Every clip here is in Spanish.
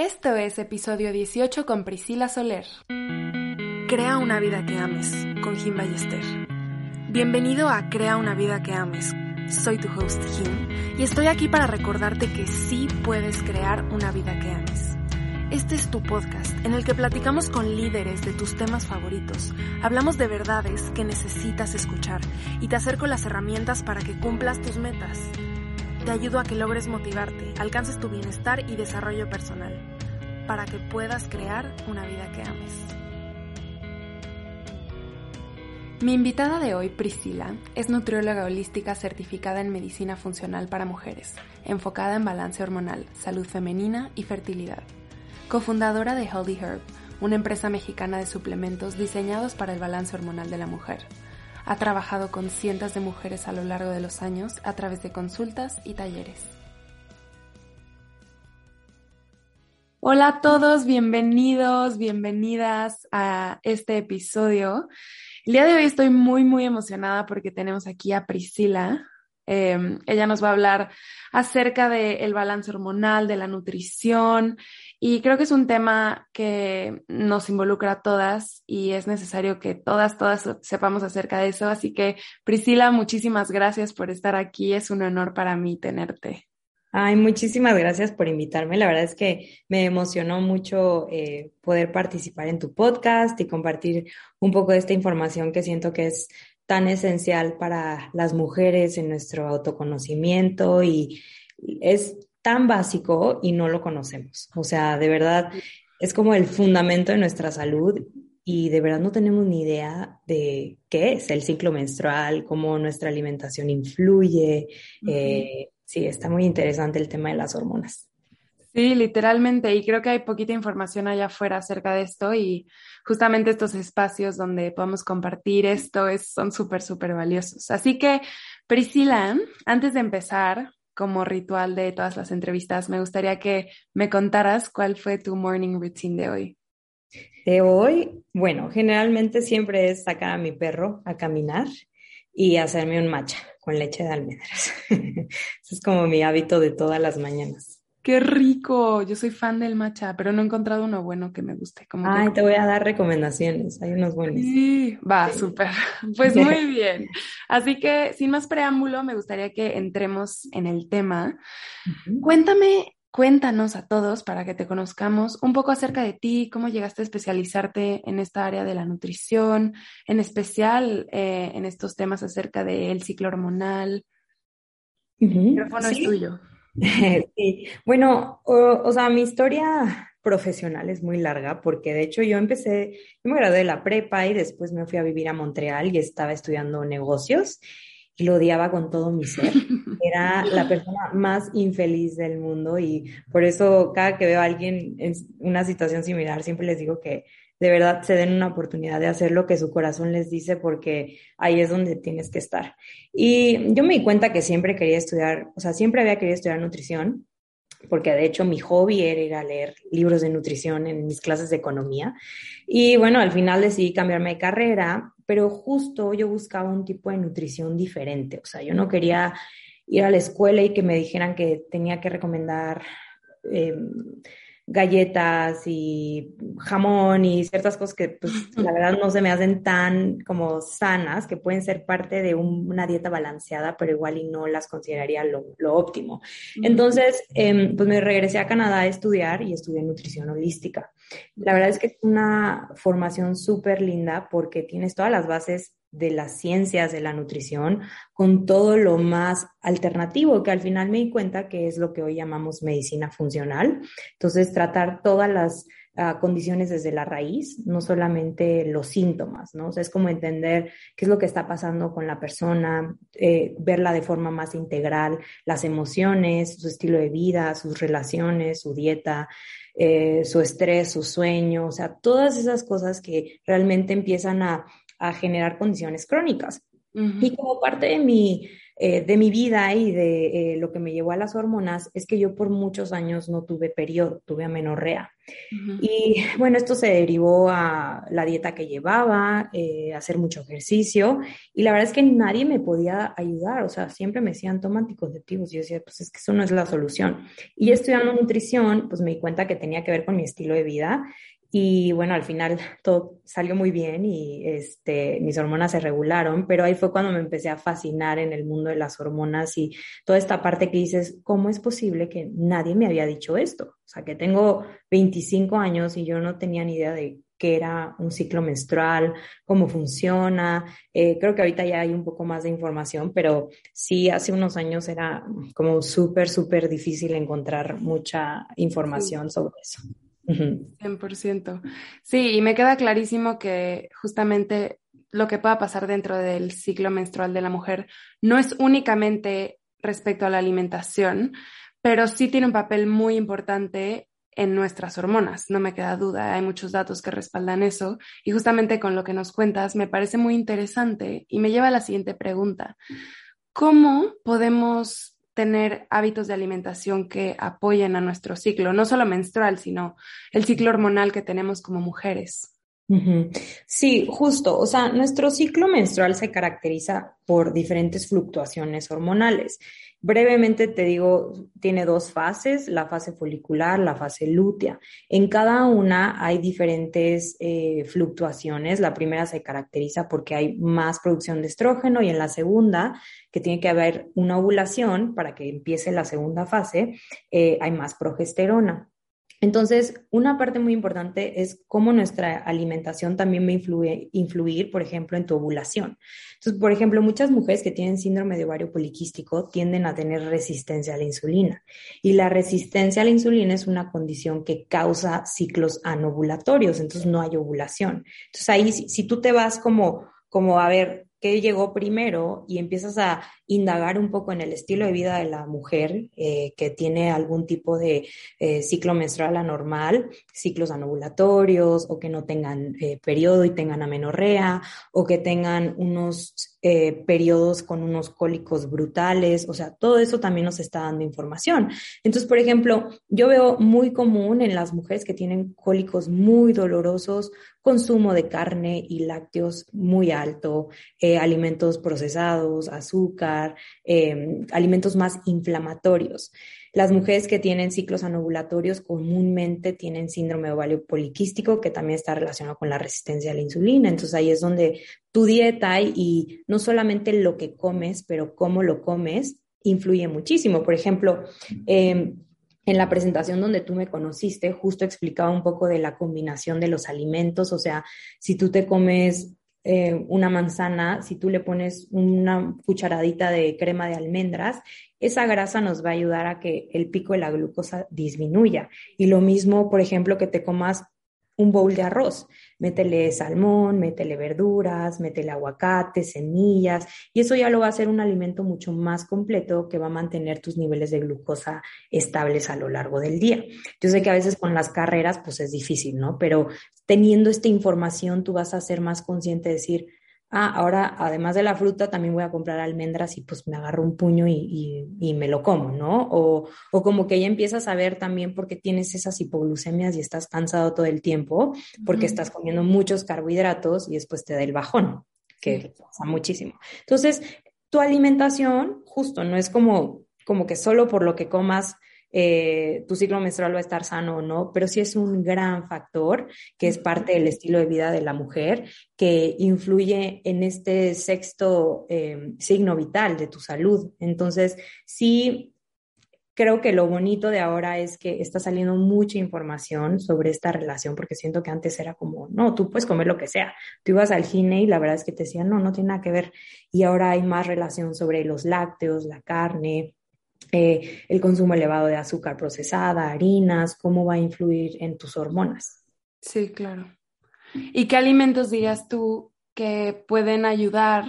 Esto es episodio 18 con Priscila Soler. Crea una vida que ames con Jim Ballester. Bienvenido a Crea una vida que ames. Soy tu host Jim y estoy aquí para recordarte que sí puedes crear una vida que ames. Este es tu podcast en el que platicamos con líderes de tus temas favoritos, hablamos de verdades que necesitas escuchar y te acerco las herramientas para que cumplas tus metas. Te ayudo a que logres motivarte, alcances tu bienestar y desarrollo personal, para que puedas crear una vida que ames. Mi invitada de hoy, Priscila, es nutrióloga holística certificada en medicina funcional para mujeres, enfocada en balance hormonal, salud femenina y fertilidad cofundadora de Healthy Herb, una empresa mexicana de suplementos diseñados para el balance hormonal de la mujer. Ha trabajado con cientos de mujeres a lo largo de los años a través de consultas y talleres. Hola a todos, bienvenidos, bienvenidas a este episodio. El día de hoy estoy muy, muy emocionada porque tenemos aquí a Priscila. Em, ella nos va a hablar acerca del balance hormonal, de la nutrición y creo que es un tema que nos involucra a todas y es necesario que todas, todas sepamos acerca de eso. Así que Priscila, muchísimas gracias por estar aquí. Es un honor para mí tenerte. Ay, muchísimas gracias por invitarme. La verdad es que me emocionó mucho eh, poder participar en tu podcast y compartir un poco de esta información que siento que es tan esencial para las mujeres en nuestro autoconocimiento y es tan básico y no lo conocemos. O sea, de verdad, es como el fundamento de nuestra salud y de verdad no tenemos ni idea de qué es el ciclo menstrual, cómo nuestra alimentación influye. Eh, sí, está muy interesante el tema de las hormonas. Sí, literalmente, y creo que hay poquita información allá afuera acerca de esto y justamente estos espacios donde podemos compartir esto es, son súper, súper valiosos. Así que, Priscila, antes de empezar, como ritual de todas las entrevistas, me gustaría que me contaras cuál fue tu morning routine de hoy. De hoy, bueno, generalmente siempre es sacar a mi perro a caminar y hacerme un matcha con leche de almendras. Eso es como mi hábito de todas las mañanas. Qué rico. Yo soy fan del matcha, pero no he encontrado uno bueno que me guste. Como Ay, te voy a dar recomendaciones. Hay unos buenos. Sí, va, súper. Pues muy bien. Así que, sin más preámbulo, me gustaría que entremos en el tema. Cuéntame, cuéntanos a todos para que te conozcamos un poco acerca de ti, cómo llegaste a especializarte en esta área de la nutrición, en especial eh, en estos temas acerca del ciclo hormonal. El micrófono es tuyo. Sí, bueno, o, sea, mi historia profesional es muy larga porque de hecho yo empecé, yo me gradué de la prepa y después me fui a vivir a Montreal y estaba estudiando negocios lo odiaba con todo mi ser. Era la persona más infeliz del mundo y por eso cada que veo a alguien en una situación similar siempre les digo que de verdad se den una oportunidad de hacer lo que su corazón les dice porque ahí es donde tienes que estar. Y yo me di cuenta que siempre quería estudiar, o sea, siempre había querido estudiar nutrición, porque de hecho mi hobby era ir a leer libros de nutrición en mis clases de economía. Y bueno, al final decidí cambiarme de carrera, pero justo yo buscaba un tipo de nutrición diferente, o sea, yo no quería ir a la escuela y que me dijeran que tenía que recomendar... Eh, galletas y jamón y ciertas cosas que pues la verdad no se me hacen tan como sanas, que pueden ser parte de una dieta balanceada, pero igual y no las consideraría lo, óptimo. Entonces, em, pues me regresé a Canadá a estudiar y estudié nutrición holística. La verdad es que es una formación súper linda porque tienes todas las bases de las ciencias de la nutrición con todo lo más alternativo, que al final me di cuenta que es lo que hoy llamamos medicina funcional. Entonces, tratar todas las ah, condiciones desde la raíz, no solamente los síntomas, ¿no? O sea, es como entender qué es lo que está pasando con la persona, eh, verla de forma más integral, las emociones, su estilo de vida, sus relaciones, su dieta, eh, su estrés, su sueño, o sea, todas esas cosas que realmente empiezan a a generar condiciones crónicas. Y como parte de mi, eh, de mi vida y de eh, lo que me llevó a las hormonas es que yo por muchos años no tuve periodo, tuve amenorrea. Y bueno, esto se derivó a la dieta que llevaba, eh, hacer mucho ejercicio y la verdad es que nadie me podía ayudar, o sea, siempre me decían toma anticonceptivos y yo decía, pues es que eso no es la solución. Y estudiando nutrición, pues me di cuenta que tenía que ver con mi estilo de vida y bueno, al final todo salió muy bien y este, mis hormonas se regularon, pero ahí fue cuando me empecé a fascinar en el mundo de las hormonas y toda esta parte que dices, ¿cómo es posible que nadie me había dicho esto? O sea, que tengo 25 años y yo no tenía ni idea de qué era un ciclo menstrual, cómo funciona. Eh, creo que ahorita ya hay un poco más de información, pero sí, hace unos años era como súper, súper difícil encontrar mucha información sobre eso. 100%. Sí, y me queda clarísimo que justamente lo que pueda pasar dentro del ciclo menstrual de la mujer no es únicamente respecto a la alimentación, pero sí tiene un papel muy importante en nuestras hormonas, no me queda duda, hay muchos datos que respaldan eso y justamente con lo que nos cuentas me parece muy interesante y me lleva a la siguiente pregunta. ¿Cómo podemos tener hábitos de alimentación que apoyen a nuestro ciclo, no solo menstrual, sino el ciclo hormonal que tenemos como mujeres. Sí, justo. O sea, nuestro ciclo menstrual se caracteriza por diferentes fluctuaciones hormonales. Brevemente te digo, tiene dos fases, la fase folicular, la fase lútea. En cada una hay diferentes eh, fluctuaciones. La primera se caracteriza porque hay más producción de estrógeno y en la segunda, que tiene que haber una ovulación para que empiece la segunda fase, eh, hay más progesterona. Entonces, una parte muy importante es cómo nuestra alimentación también va a influir, por ejemplo, en tu ovulación. Entonces, por ejemplo, muchas mujeres que tienen síndrome de ovario poliquístico tienden a tener resistencia a la insulina. Y la resistencia a la insulina es una condición que causa ciclos anovulatorios, entonces no hay ovulación. Entonces, ahí, si, si tú te vas como, como a ver, qué llegó primero y empiezas a indagar un poco en el estilo de vida de la mujer eh, que tiene algún tipo de eh, ciclo menstrual anormal, ciclos anovulatorios o que no tengan eh, periodo y tengan amenorrea o que tengan unos periodos con unos cólicos brutales, o sea, todo eso también nos está dando información. Entonces, por ejemplo, yo veo muy común en las mujeres que tienen cólicos muy dolorosos, consumo de carne y lácteos muy alto, alimentos procesados, azúcar, Em, alimentos más inflamatorios. Las mujeres que tienen ciclos anovulatorios comúnmente tienen síndrome ovario poliquístico, que también está relacionado con la resistencia a la insulina. Entonces ahí es donde tu dieta y, no solamente lo que comes, pero cómo lo comes, influye muchísimo. Por ejemplo, em, en la presentación donde tú me conociste, justo explicaba un poco de la combinación de los alimentos, o sea, si tú te comes eh, una manzana, si tú le pones una cucharadita de crema de almendras, esa grasa nos va a ayudar a que el pico de la glucosa disminuya. Y lo mismo, por ejemplo, que te comas un bowl de arroz. Métele salmón, métele verduras, métele aguacate, semillas, y eso ya lo va a hacer un alimento mucho más completo que va a mantener tus niveles de glucosa estables a lo largo del día. Yo sé que a veces con las carreras pues es difícil, ¿no? Pero teniendo esta información tú vas a ser más consciente de decir, ah, ahora además de la fruta también voy a comprar almendras y pues me agarro un puño y, me lo como, ¿no? O, o, como que ya empiezas a ver también porque tienes esas hipoglucemias y estás cansado todo el tiempo porque estás comiendo muchos carbohidratos y después te da el bajón, que pasa muchísimo. Entonces, tu alimentación justo no es como, como que solo por lo que comas eh, tu ciclo menstrual va a estar sano o no, pero sí es un gran factor que es parte del estilo de vida de la mujer que influye en este sexto eh, signo vital de tu salud. Entonces, sí creo que lo bonito de ahora es que está saliendo mucha información sobre esta relación, porque siento que antes era como, no, tú puedes comer lo que sea. Tú ibas al cine y la verdad es que te decían, no, no tiene nada que ver. Y ahora hay más relación sobre los lácteos, la carne, eh, el consumo elevado de azúcar procesada, harinas, cómo va a influir en tus hormonas. Sí, claro. ¿Y qué alimentos dirías tú que pueden ayudar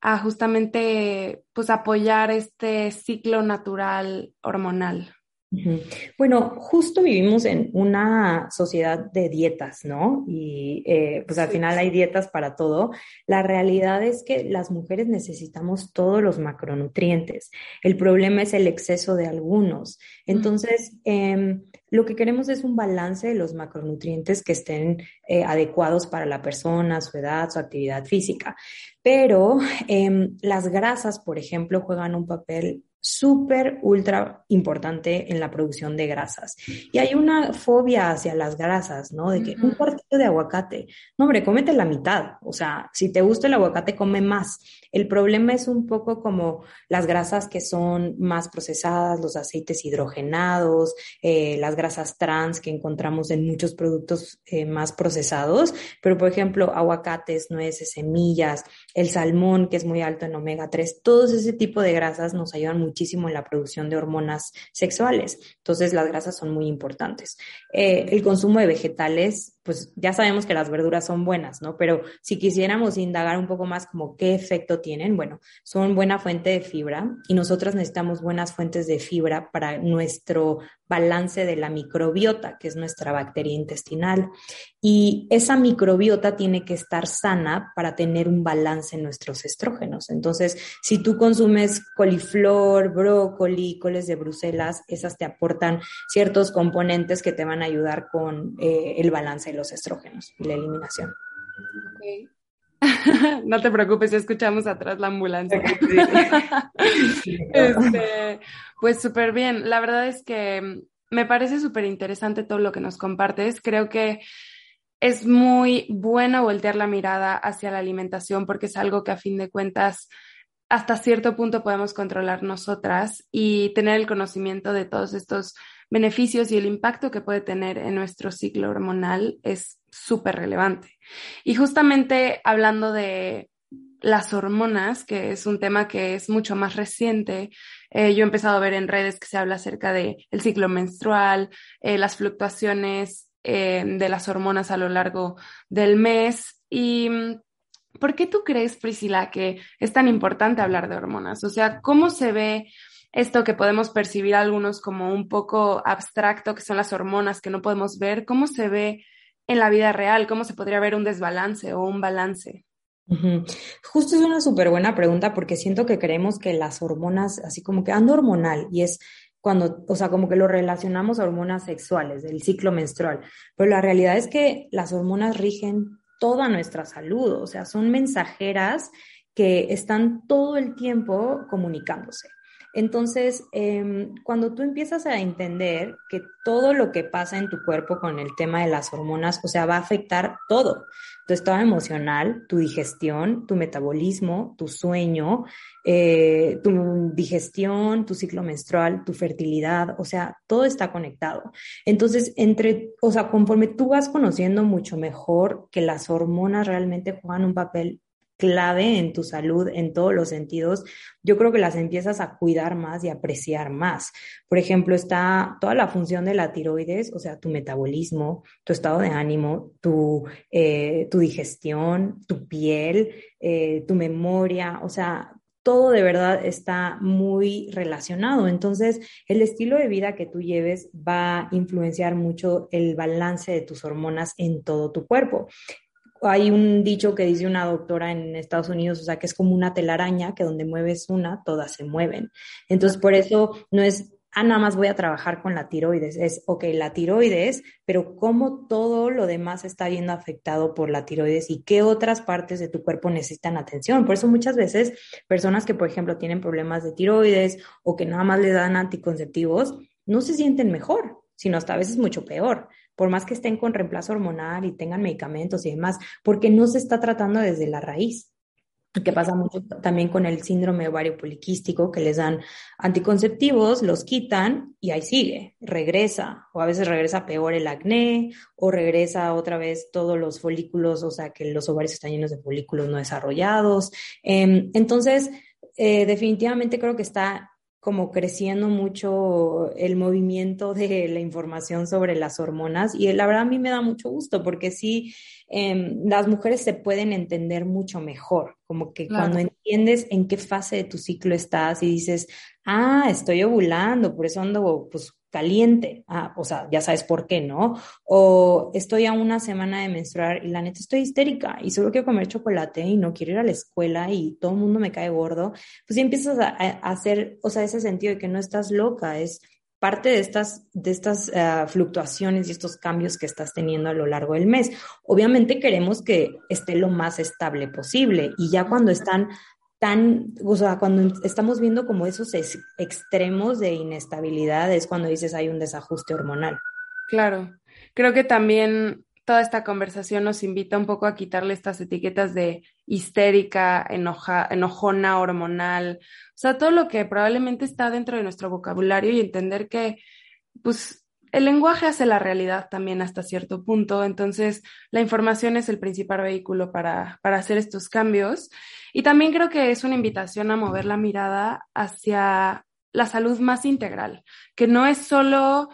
a justamente pues apoyar este ciclo natural hormonal? Bueno, justo vivimos en una sociedad de dietas, ¿no? Y eh, pues al final hay dietas para todo. La realidad es que las mujeres necesitamos todos los macronutrientes. El problema es el exceso de algunos. Entonces, em, lo que queremos es un balance de los macronutrientes que estén eh, adecuados para la persona, su edad, su actividad física. Pero em, las grasas, por ejemplo, juegan un papel súper, ultra importante en la producción de grasas. Y hay una fobia hacia las grasas, ¿no? De que un cuartito de aguacate, no, hombre, cómete la mitad. O sea, si te gusta el aguacate, come más. El problema es un poco como las grasas que son más procesadas, los aceites hidrogenados, eh, las grasas trans que encontramos en muchos productos eh, más procesados. Pero, por ejemplo, aguacates, nueces, semillas, el salmón, que es muy alto en omega 3, todos ese tipo de grasas nos ayudan mucho muchísimo en la producción de hormonas sexuales. Entonces, las grasas son muy importantes. Eh, el consumo de vegetales pues ya sabemos que las verduras son buenas, ¿no? Pero si quisiéramos indagar un poco más como qué efecto tienen, bueno, son buena fuente de fibra y nosotras necesitamos buenas fuentes de fibra para nuestro balance de la microbiota, que es nuestra bacteria intestinal. Y esa microbiota tiene que estar sana para tener un balance en nuestros estrógenos. Entonces, si tú consumes coliflor, brócoli, coles de Bruselas, esas te aportan ciertos componentes que te van a ayudar con eh, el balance los estrógenos y la eliminación. no te preocupes, ya escuchamos atrás la ambulancia. Este, pues súper bien. La verdad es que me parece súper interesante todo lo que nos compartes. Creo que es muy bueno voltear la mirada hacia la alimentación porque es algo que a fin de cuentas hasta cierto punto podemos controlar nosotras y tener el conocimiento de todos estos beneficios y el impacto que puede tener en nuestro ciclo hormonal es súper relevante. Y justamente hablando de las hormonas, que es un tema que es mucho más reciente. Eh, yo he empezado a ver en redes que se habla acerca del el ciclo menstrual, eh, las fluctuaciones eh, de las hormonas a lo largo del mes. ¿Y mm, por qué tú crees, Priscila, que es tan importante hablar de hormonas? O sea, ¿cómo se ve esto que podemos percibir algunos como un poco abstracto, que son las hormonas que no podemos ver, ¿cómo se ve en la vida real? ¿Cómo se podría ver un desbalance o un balance? Justo es una súper buena pregunta porque siento que creemos que las hormonas, así como que ando hormonal y es cuando, o sea, como que lo relacionamos a hormonas sexuales, del ciclo menstrual, pero la realidad es que las hormonas rigen toda nuestra salud, o sea, son mensajeras que están todo el tiempo comunicándose. Entonces, em, cuando tú empiezas a entender que todo lo que pasa en tu cuerpo con el tema de las hormonas, o sea, va a afectar todo, tu estado emocional, tu digestión, tu metabolismo, tu sueño, eh, tu digestión, tu ciclo menstrual, tu fertilidad, o sea, todo está conectado. Entonces, entre, o sea, conforme tú vas conociendo mucho mejor que las hormonas realmente juegan un papel clave en tu salud en todos los sentidos, yo creo que las empiezas a cuidar más y apreciar más. Por ejemplo, está toda la función de la tiroides, o sea, tu metabolismo, tu estado de ánimo, tu, eh, tu digestión, tu piel, eh, tu memoria, o sea, todo de verdad está muy relacionado. Entonces, el estilo de vida que tú lleves va a influenciar mucho el balance de tus hormonas en todo tu cuerpo hay un dicho que dice una doctora en Estados Unidos, o sea, que es como una telaraña, que donde mueves una, todas se mueven. Entonces, por eso no es, ah, nada más voy a trabajar con la tiroides, es, ok, la tiroides, pero cómo todo lo demás está viendo afectado por la tiroides y qué otras partes de tu cuerpo necesitan atención. Por eso muchas veces personas que, por ejemplo, tienen problemas de tiroides o que nada más le dan anticonceptivos, no se sienten mejor, sino hasta a veces mucho peor por más que estén con reemplazo hormonal y tengan medicamentos y demás, porque no se está tratando desde la raíz. Que pasa mucho también con el síndrome ovario poliquístico, que les dan anticonceptivos, los quitan y ahí sigue, regresa, o a veces regresa peor el acné, o regresa otra vez todos los folículos, o sea que los ovarios están llenos de folículos no desarrollados. Em, entonces, eh, definitivamente creo que está como creciendo mucho el movimiento de la información sobre las hormonas. Y la verdad a mí me da mucho gusto porque sí, em, las mujeres se pueden entender mucho mejor, como que cuando entiendes en qué fase de tu ciclo estás y dices, ah, estoy ovulando, por eso ando pues caliente. Ah, o sea, ya sabes por qué, ¿no? O estoy a una semana de menstruar y la neta estoy histérica y solo quiero comer chocolate y no quiero ir a la escuela y todo el mundo me cae gordo. Pues empiezas a, hacer, o sea, ese sentido de que no estás loca, es parte de estas, de estas uh, fluctuaciones y estos cambios que estás teniendo a lo largo del mes. Obviamente queremos que esté lo más estable posible y ya cuando están tan, o sea, cuando estamos viendo como esos extremos de inestabilidad es cuando dices hay un desajuste hormonal. Claro, creo que también toda esta conversación nos invita un poco a quitarle estas etiquetas de histérica, enoja, enojona, hormonal, o sea, todo lo que probablemente está dentro de nuestro vocabulario y entender que, pues, el lenguaje hace la realidad también hasta cierto punto, entonces la información es el principal vehículo para, para hacer estos cambios. Y también creo que es una invitación a mover la mirada hacia la salud más integral, que no es solo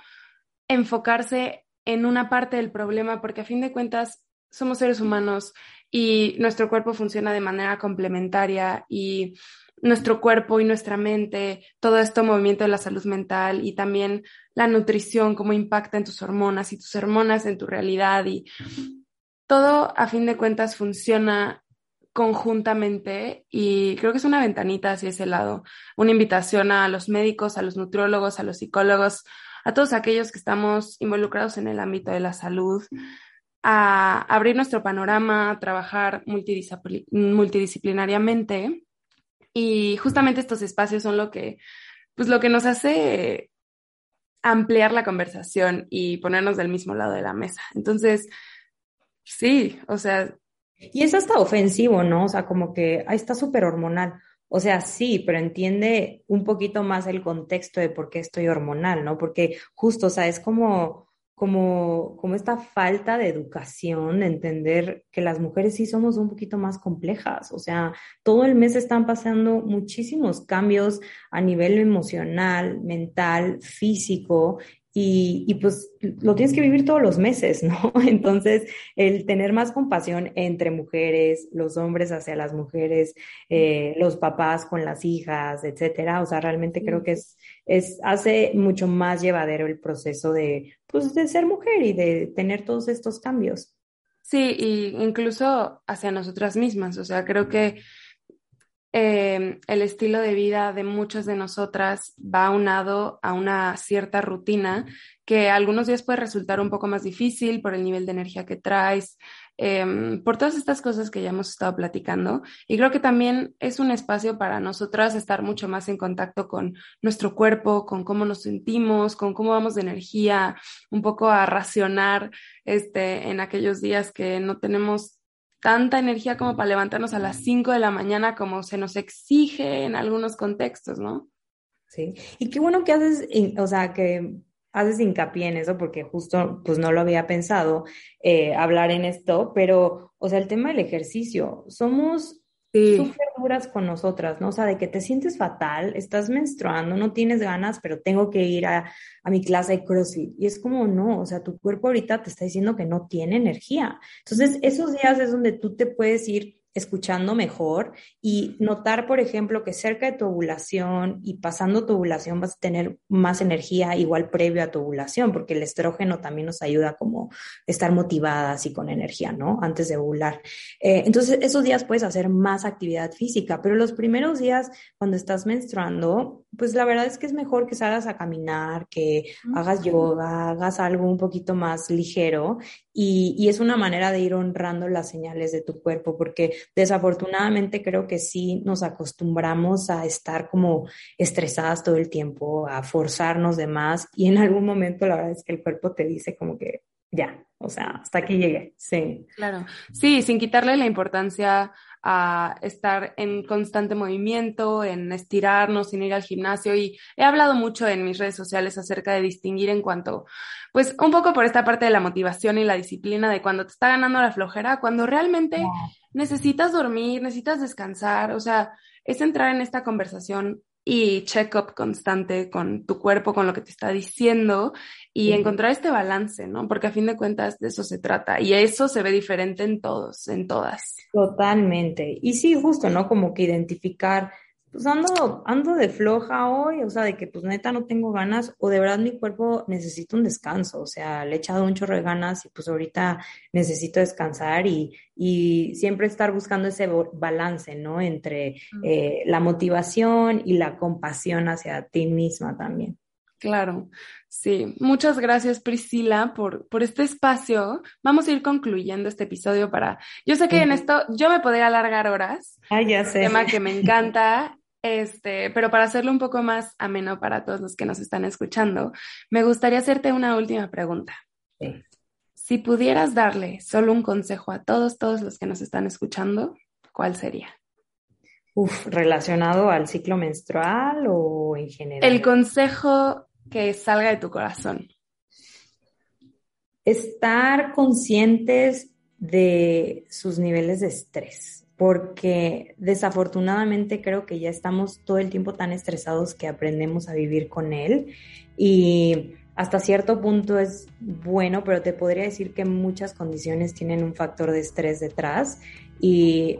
enfocarse en una parte del problema, porque a fin de cuentas somos seres humanos y nuestro cuerpo funciona de manera complementaria y nuestro cuerpo y nuestra mente, todo esto movimiento de la salud mental y también la nutrición, cómo impacta en tus hormonas y tus hormonas en tu realidad y todo a fin de cuentas funciona conjuntamente y creo que es una ventanita hacia ese lado, una invitación a los médicos, a los nutriólogos, a los psicólogos, a todos aquellos que estamos involucrados en el ámbito de la salud, a abrir nuestro panorama, a trabajar multidisciplinariamente y justamente estos espacios son lo que, pues lo que nos hace ampliar la conversación y ponernos del mismo lado de la mesa. Entonces, sí, o sea, y es hasta ofensivo, ¿no? O sea, como que, ahí está súper hormonal. O sea, sí, pero entiende un poquito más el contexto de por qué estoy hormonal, ¿no? Porque justo, o sea, es como, como, como esta falta de educación, de entender que las mujeres sí somos un poquito más complejas. O sea, todo el mes están pasando muchísimos cambios a nivel emocional, mental, físico, y, y, pues lo tienes que vivir todos los meses, ¿no? Entonces, el tener más compasión entre mujeres, los hombres hacia las mujeres, eh, los papás con las hijas, etcétera, o sea, realmente creo que es, es, hace mucho más llevadero el proceso de, pues, de ser mujer y de tener todos estos cambios. Sí, y incluso hacia nosotras mismas, o sea, creo que Em, el estilo de vida de muchas de nosotras va aunado a una cierta rutina que algunos días puede resultar un poco más difícil por el nivel de energía que traes, em, por todas estas cosas que ya hemos estado platicando. Y creo que también es un espacio para nosotras estar mucho más en contacto con nuestro cuerpo, con cómo nos sentimos, con cómo vamos de energía, un poco a racionar este, en aquellos días que no tenemos tanta energía como para levantarnos a las 5 de la mañana como se nos exige en algunos contextos, ¿no? Sí, y qué bueno que haces, o sea, que haces hincapié en eso porque justo pues no lo había pensado eh, hablar en esto, pero, o sea, el tema del ejercicio, somos súper duras con nosotras, ¿no? O sea, de que te sientes fatal, estás menstruando, no tienes ganas, pero tengo que ir a, a, mi clase de CrossFit. Y es como, no, o sea, tu cuerpo ahorita te está diciendo que no tiene energía. Entonces, esos días es donde tú te puedes ir escuchando mejor y notar, por ejemplo, que cerca de tu ovulación y pasando tu ovulación vas a tener más energía igual previo a tu ovulación, porque el estrógeno también nos ayuda como estar motivadas y con energía, ¿no? Antes de ovular. Eh, entonces, esos días puedes hacer más actividad física, pero los primeros días cuando estás menstruando, pues la verdad es que es mejor que salgas a caminar, que hagas yoga, hagas algo un poquito más ligero y, y es una manera de ir honrando las señales de tu cuerpo, porque Desafortunadamente creo que sí nos acostumbramos a estar como estresadas todo el tiempo, a forzarnos de más y en algún momento la verdad es que el cuerpo te dice como que ya, o sea, hasta aquí llegué, sí. Claro, sí, sin quitarle la importancia a estar en constante movimiento, en estirarnos, sin ir al gimnasio. Y he hablado mucho en mis redes sociales acerca de distinguir en cuanto, pues un poco por esta parte de la motivación y la disciplina de cuando te está ganando la flojera, cuando realmente necesitas dormir, necesitas descansar, o sea, es entrar en esta conversación y check-up constante con tu cuerpo, con lo que te está diciendo y encontrar este balance, ¿no? Porque a fin de cuentas de eso se trata y eso se ve diferente en todos, en todas. Totalmente. Y sí, justo, ¿no? Como que identificar pues ando, ando de floja hoy, o sea, de que pues neta no tengo ganas, o de verdad mi cuerpo necesita un descanso, o sea, le he echado un chorro de ganas y pues ahorita necesito descansar y, y siempre estar buscando ese balance, ¿no? Entre eh, la motivación y la compasión hacia ti misma también. Claro, sí. Muchas gracias Priscila por, por este espacio. Vamos a ir concluyendo este episodio para... Yo sé que en esto yo me podría alargar horas. Ah, ya sé. Tema que me encanta. Este, pero para hacerlo un poco más ameno para todos los que nos están escuchando, me gustaría hacerte una última pregunta. Si pudieras darle solo un consejo a todos, todos los que nos están escuchando, ¿cuál sería? Uf, relacionado al ciclo menstrual o en general. El consejo que salga de tu corazón? Estar conscientes de sus niveles de estrés, porque desafortunadamente creo que ya estamos todo el tiempo tan estresados que aprendemos a vivir con él y hasta cierto punto es bueno, pero te podría decir que muchas condiciones tienen un factor de estrés detrás y,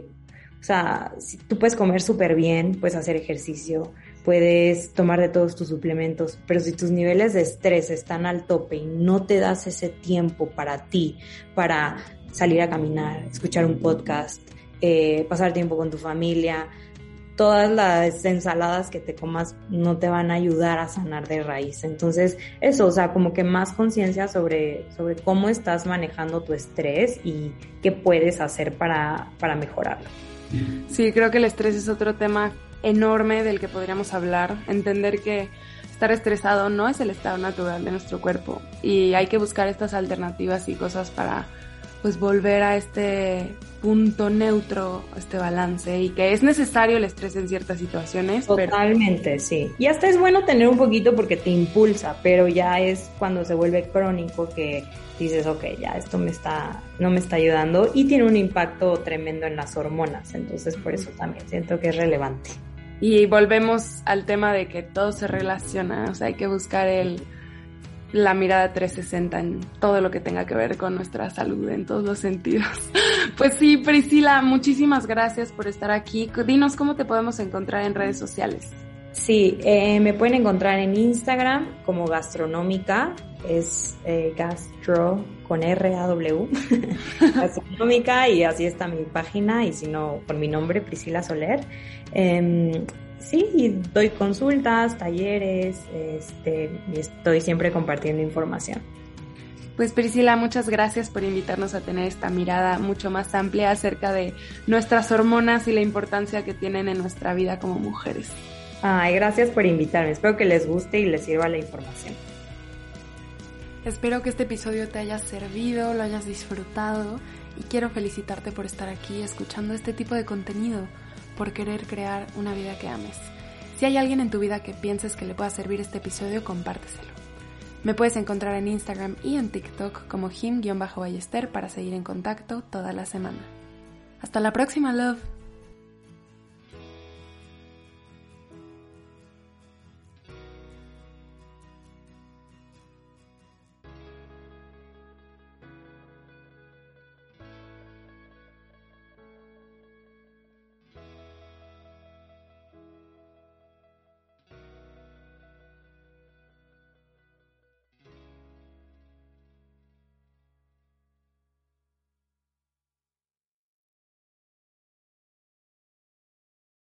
o sea, tú puedes comer súper bien, puedes hacer ejercicio, puedes tomar de todos tus suplementos, pero si tus niveles de estrés están al tope y no te das ese tiempo para ti, para salir a caminar, escuchar un podcast, eh, pasar tiempo con tu familia, todas las ensaladas que te comas no te van a ayudar a sanar de raíz. Entonces, eso, o sea, como que más conciencia sobre, sobre cómo estás manejando tu estrés y qué puedes hacer para, para mejorarlo. Sí, creo que el estrés es otro tema enorme del que podríamos hablar, entender que estar estresado no es el estado natural de nuestro cuerpo y hay que buscar estas alternativas y cosas para pues volver a este punto neutro, este balance y que es necesario el estrés en ciertas situaciones. Totalmente, sí. Y hasta es bueno tener un poquito porque te impulsa, pero ya es cuando se vuelve crónico que dices, ok, ya esto me está, no me está ayudando y tiene un impacto tremendo en las hormonas. Entonces por eso también siento que es relevante. Y volvemos al tema de que todo se relaciona, o sea, hay que buscar el, la mirada 360 en todo lo que tenga que ver con nuestra salud en todos los sentidos. Pues sí, Priscila, muchísimas gracias por estar aquí. Dinos cómo te podemos encontrar en redes sociales. Sí, eh, me pueden encontrar en Instagram como gastronómica, es eh, gastro con R A W, gastronómica y así está mi página y si no por mi nombre Priscila Soler. Em, sí, y doy consultas, talleres, este, y estoy siempre compartiendo información. Pues Priscila, muchas gracias por invitarnos a tener esta mirada mucho más amplia acerca de nuestras hormonas y la importancia que tienen en nuestra vida como mujeres. Ay, gracias por invitarme. Espero que les guste y les sirva la información. Espero que este episodio te haya servido, lo hayas disfrutado y quiero felicitarte por estar aquí escuchando este tipo de contenido por querer crear una vida que ames. Si hay alguien en tu vida que pienses que le pueda servir este episodio, compárteselo. Me puedes encontrar en Instagram y en TikTok como him-ballester para seguir en contacto toda la semana. Hasta la próxima, love.